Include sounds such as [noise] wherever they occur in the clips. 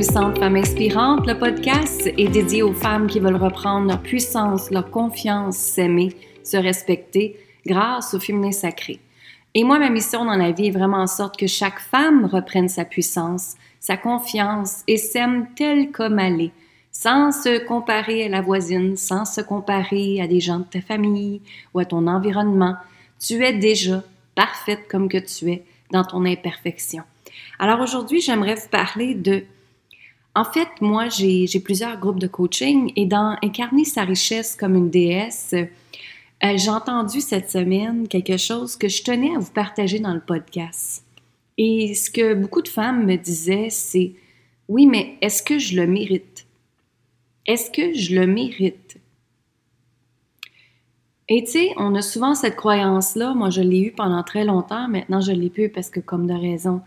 Femme Inspirante. Le podcast est dédié aux femmes qui veulent reprendre leur puissance, leur confiance, s'aimer, se respecter grâce au féminin sacré. Et moi, ma mission dans la vie est vraiment en sorte que chaque femme reprenne sa puissance, sa confiance et s'aime telle comme elle est, sans se comparer à la voisine, sans se comparer à des gens de ta famille ou à ton environnement. Tu es déjà parfaite comme que tu es dans ton imperfection. Alors aujourd'hui, j'aimerais vous parler de... En fait, moi, j'ai plusieurs groupes de coaching et dans Incarner sa richesse comme une déesse, euh, j'ai entendu cette semaine quelque chose que je tenais à vous partager dans le podcast. Et ce que beaucoup de femmes me disaient, c'est oui, mais est-ce que je le mérite? Est-ce que je le mérite? Et tu sais, on a souvent cette croyance-là. Moi, je l'ai eue pendant très longtemps. Maintenant, je l'ai plus parce que, comme de raison,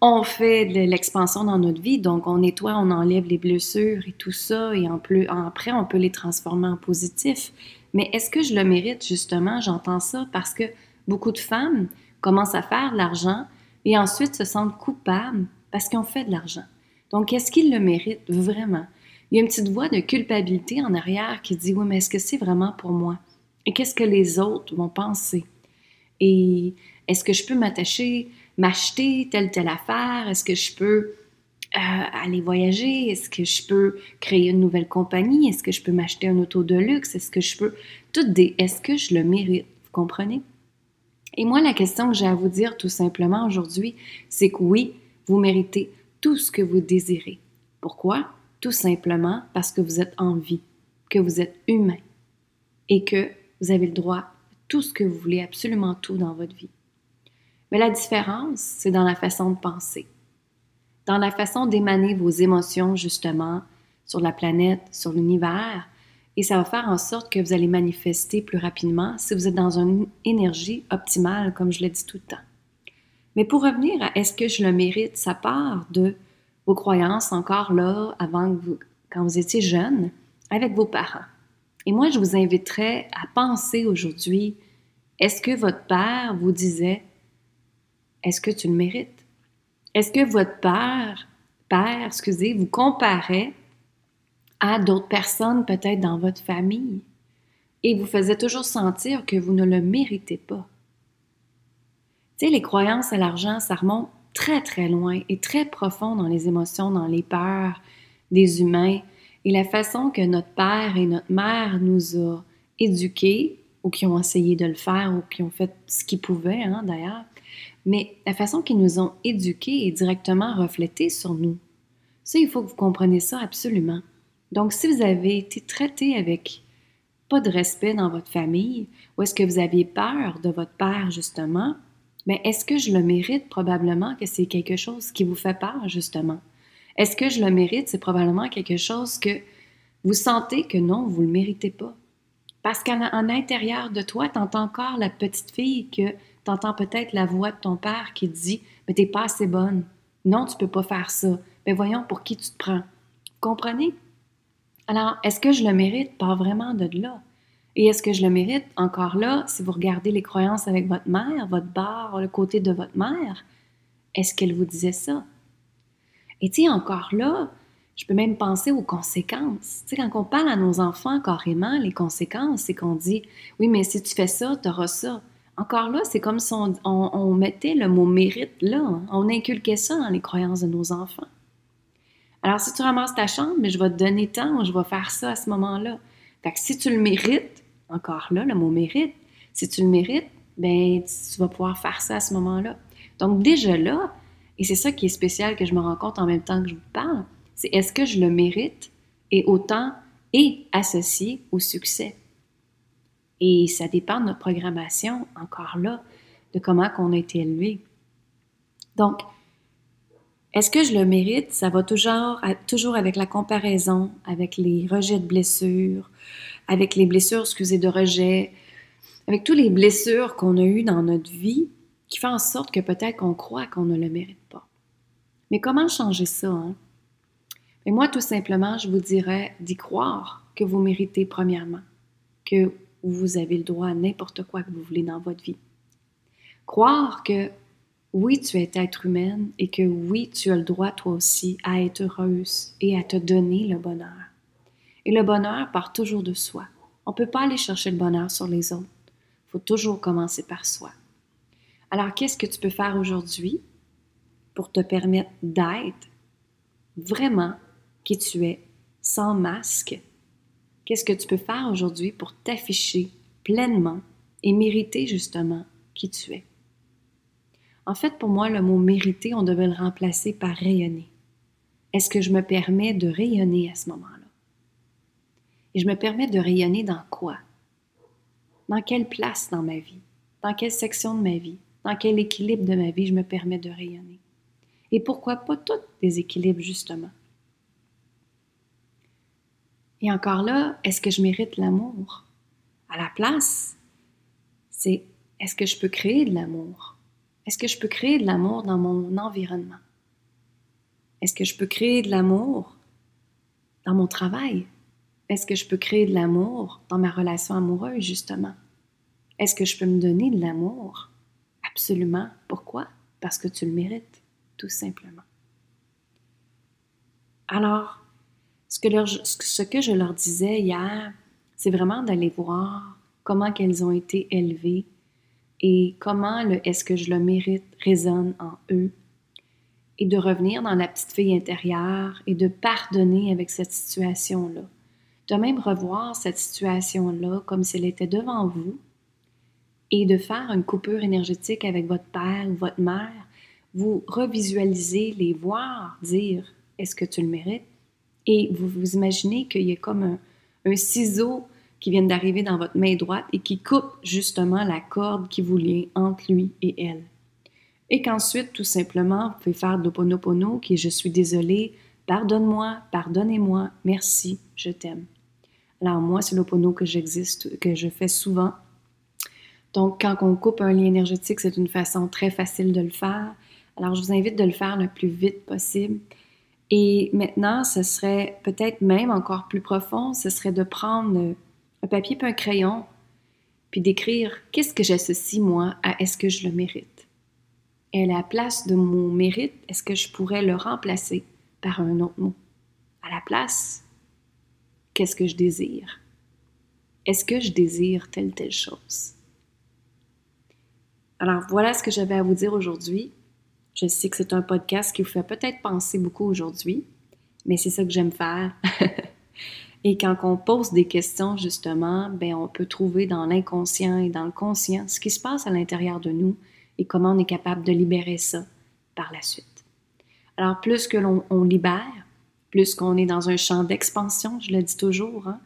on fait de l'expansion dans notre vie, donc on nettoie, on enlève les blessures et tout ça, et en plus, après, on peut les transformer en positif. Mais est-ce que je le mérite, justement? J'entends ça parce que beaucoup de femmes commencent à faire de l'argent et ensuite se sentent coupables parce qu'ils ont fait de l'argent. Donc, est-ce qu'ils le méritent vraiment? Il y a une petite voix de culpabilité en arrière qui dit, oui, mais est-ce que c'est vraiment pour moi? Et qu'est-ce que les autres vont penser? Et est-ce que je peux m'attacher m'acheter telle telle affaire? Est-ce que je peux euh, aller voyager? Est-ce que je peux créer une nouvelle compagnie? Est-ce que je peux m'acheter un auto de luxe? Est-ce que je peux... Toutes des... Est-ce que je le mérite? Vous comprenez? Et moi, la question que j'ai à vous dire tout simplement aujourd'hui, c'est que oui, vous méritez tout ce que vous désirez. Pourquoi? Tout simplement parce que vous êtes en vie, que vous êtes humain et que vous avez le droit à tout ce que vous voulez, absolument tout dans votre vie. Mais la différence, c'est dans la façon de penser, dans la façon d'émaner vos émotions, justement, sur la planète, sur l'univers, et ça va faire en sorte que vous allez manifester plus rapidement si vous êtes dans une énergie optimale, comme je l'ai dit tout le temps. Mais pour revenir à est-ce que je le mérite, ça part de vos croyances encore là, avant que vous, quand vous étiez jeune, avec vos parents. Et moi, je vous inviterais à penser aujourd'hui, est-ce que votre père vous disait est-ce que tu le mérites? Est-ce que votre père, père, excusez, vous comparait à d'autres personnes peut-être dans votre famille et vous faisait toujours sentir que vous ne le méritez pas? Tu sais, les croyances à l'argent, ça remonte très très loin et très profond dans les émotions, dans les peurs des humains et la façon que notre père et notre mère nous a éduqués ou qui ont essayé de le faire ou qui ont fait ce qu'ils pouvaient hein, d'ailleurs, mais la façon qu'ils nous ont éduqués est directement reflétée sur nous. Ça, il faut que vous compreniez ça absolument. Donc, si vous avez été traité avec pas de respect dans votre famille, ou est-ce que vous aviez peur de votre père, justement, mais est-ce que je le mérite? Probablement que c'est quelque chose qui vous fait peur, justement? Est-ce que je le mérite? C'est probablement quelque chose que vous sentez que non, vous ne le méritez pas. Parce qu'en intérieur de toi, tu entends encore la petite fille que tu entends peut-être la voix de ton père qui dit Mais t'es pas assez bonne. Non, tu peux pas faire ça. Mais voyons pour qui tu te prends. Comprenez? Alors, est-ce que je le mérite? Pas vraiment de là. Et est-ce que je le mérite? Encore là, si vous regardez les croyances avec votre mère, votre bar, le côté de votre mère, est-ce qu'elle vous disait ça? Et tu encore là, je peux même penser aux conséquences. Tu sais, quand on parle à nos enfants carrément, les conséquences, c'est qu'on dit Oui, mais si tu fais ça, tu auras ça. Encore là, c'est comme si on, mettait le mot mérite là. On inculquait ça dans les croyances de nos enfants. Alors, si tu ramasses ta chambre, mais je vais te donner temps, je vais faire ça à ce moment-là. Fait que si tu le mérites, encore là, le mot mérite, si tu le mérites, ben tu vas pouvoir faire ça à ce moment-là. Donc, déjà là, et c'est ça qui est spécial que je me rends compte en même temps que je vous parle, c'est est-ce que je le mérite et autant est associé au succès? Et ça dépend de notre programmation, encore là, de comment on a été élevé. Donc, est-ce que je le mérite? Ça va toujours, toujours avec la comparaison, avec les rejets de blessures, avec les blessures, excusez, de rejet, avec toutes les blessures qu'on a eues dans notre vie qui font en sorte que peut-être qu'on croit qu'on ne le mérite pas. Mais comment changer ça? Hein? Mais moi, tout simplement, je vous dirais d'y croire que vous méritez premièrement, que vous avez le droit à n'importe quoi que vous voulez dans votre vie. Croire que oui, tu es être humaine et que oui, tu as le droit toi aussi à être heureuse et à te donner le bonheur. Et le bonheur part toujours de soi. On ne peut pas aller chercher le bonheur sur les autres. Il faut toujours commencer par soi. Alors, qu'est-ce que tu peux faire aujourd'hui pour te permettre d'être vraiment qui tu es, sans masque? Qu'est-ce que tu peux faire aujourd'hui pour t'afficher pleinement et mériter justement qui tu es? En fait, pour moi, le mot mériter, on devait le remplacer par rayonner. Est-ce que je me permets de rayonner à ce moment-là? Et je me permets de rayonner dans quoi? Dans quelle place dans ma vie? Dans quelle section de ma vie? Dans quel équilibre de ma vie je me permets de rayonner? Et pourquoi pas tous des équilibres, justement? Et encore là, est-ce que je mérite l'amour? À la place, c'est est-ce que je peux créer de l'amour? Est-ce que je peux créer de l'amour dans mon environnement? Est-ce que je peux créer de l'amour dans mon travail? Est-ce que je peux créer de l'amour dans ma relation amoureuse, justement? Est-ce que je peux me donner de l'amour? Absolument. Pourquoi? Parce que tu le mérites, tout simplement. Alors, ce que, je leur disais hier, c'est vraiment d'aller voir comment qu'elles ont été élevées et comment le est-ce que je le mérite résonne en eux et de revenir dans la petite fille intérieure et de pardonner avec cette situation-là. De même revoir cette situation-là comme si elle était devant vous et de faire une coupure énergétique avec votre père ou votre mère, vous revisualisez, les voir, dire est-ce que tu le mérites? Et vous vous imaginez qu'il y a comme un, ciseau qui viennent d'arriver dans votre main droite et qui coupe justement la corde qui vous lie entre lui et elle. Et qu'ensuite, tout simplement, vous pouvez faire d'Oponopono qui est Je suis désolé, pardonne-moi, pardonnez-moi, merci, je t'aime. Alors moi, c'est l'Opono que j'existe, que je fais souvent. Donc, quand on coupe un lien énergétique, c'est une façon très facile de le faire. Alors, je vous invite de le faire le plus vite possible. Et maintenant, ce serait peut-être même encore plus profond, ce serait de prendre un papier puis un crayon, puis d'écrire qu'est-ce que j'associe moi à est-ce que je le mérite? Et à la place de mon mérite, est-ce que je pourrais le remplacer par un autre mot? À la place, qu'est-ce que je désire? Est-ce que je désire telle telle chose? Alors voilà ce que j'avais à vous dire aujourd'hui. Je sais que c'est un podcast qui vous fait peut-être penser beaucoup aujourd'hui, mais c'est ça que j'aime faire. [laughs] Et quand on pose des questions, justement, ben, on peut trouver dans l'inconscient et dans le conscient ce qui se passe à l'intérieur de nous et comment on est capable de libérer ça par la suite. Alors, plus que l'on libère, plus qu'on est dans un champ d'expansion, je le dis toujours, hein,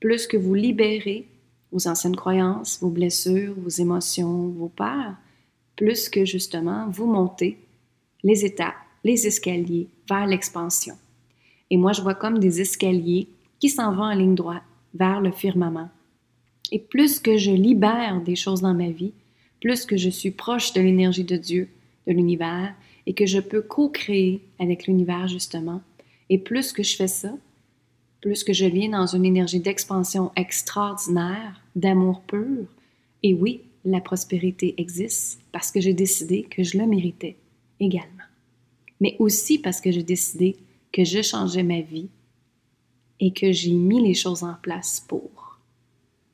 plus que vous libérez vos anciennes croyances, vos blessures, vos émotions, vos peurs, plus que justement vous montez les étapes, les escaliers vers l'expansion. Et moi, je vois comme des escaliers qui s'en va en ligne droite vers le firmament. Et plus que je libère des choses dans ma vie, plus que je suis proche de l'énergie de Dieu, de l'univers, et que je peux co-créer avec l'univers justement, et plus que je fais ça, plus que je viens dans une énergie d'expansion extraordinaire, d'amour pur, et oui, la prospérité existe parce que j'ai décidé que je le méritais également. Mais aussi parce que j'ai décidé que je changeais ma vie et que j'ai mis les choses en place pour.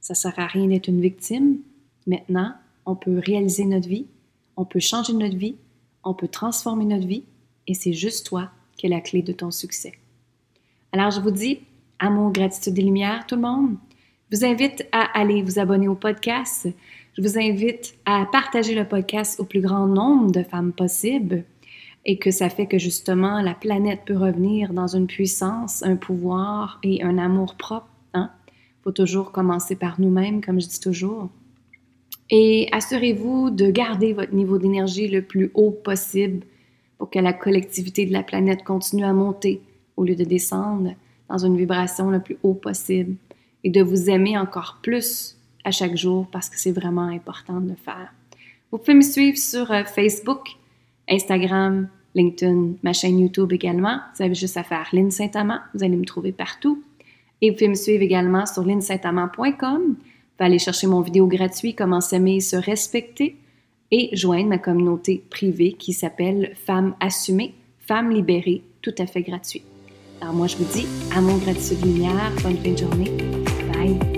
Ça sert à rien d'être une victime. Maintenant, on peut réaliser notre vie, on peut changer notre vie, on peut transformer notre vie et c'est juste toi qui es la clé de ton succès. Alors, je vous dis amour, gratitude et lumière, tout le monde. Je vous invite à aller vous abonner au podcast. Je vous invite à partager le podcast au plus grand nombre de femmes possible et que ça fait que justement la planète peut revenir dans une puissance, un pouvoir et un amour propre. Il hein. faut toujours commencer par nous-mêmes, comme je dis toujours. Et assurez-vous de garder votre niveau d'énergie le plus haut possible pour que la collectivité de la planète continue à monter au lieu de descendre dans une vibration le plus haut possible et de vous aimer encore plus à chaque jour parce que c'est vraiment important de le faire. Vous pouvez me suivre sur euh, Facebook, Instagram, LinkedIn, ma chaîne YouTube également. Vous avez juste à faire Lynn Saint-Amand. Vous allez me trouver partout. Et vous pouvez me suivre également sur lynnsaintamand.com. Vous allez chercher mon vidéo gratuit Comment s'aimer et se respecter. et joindre ma communauté privée qui s'appelle Femmes assumées, Femmes libérées, tout à fait gratuit. Alors moi, je vous dis, mon gratitude lumière, bonne fin de journée. Bye!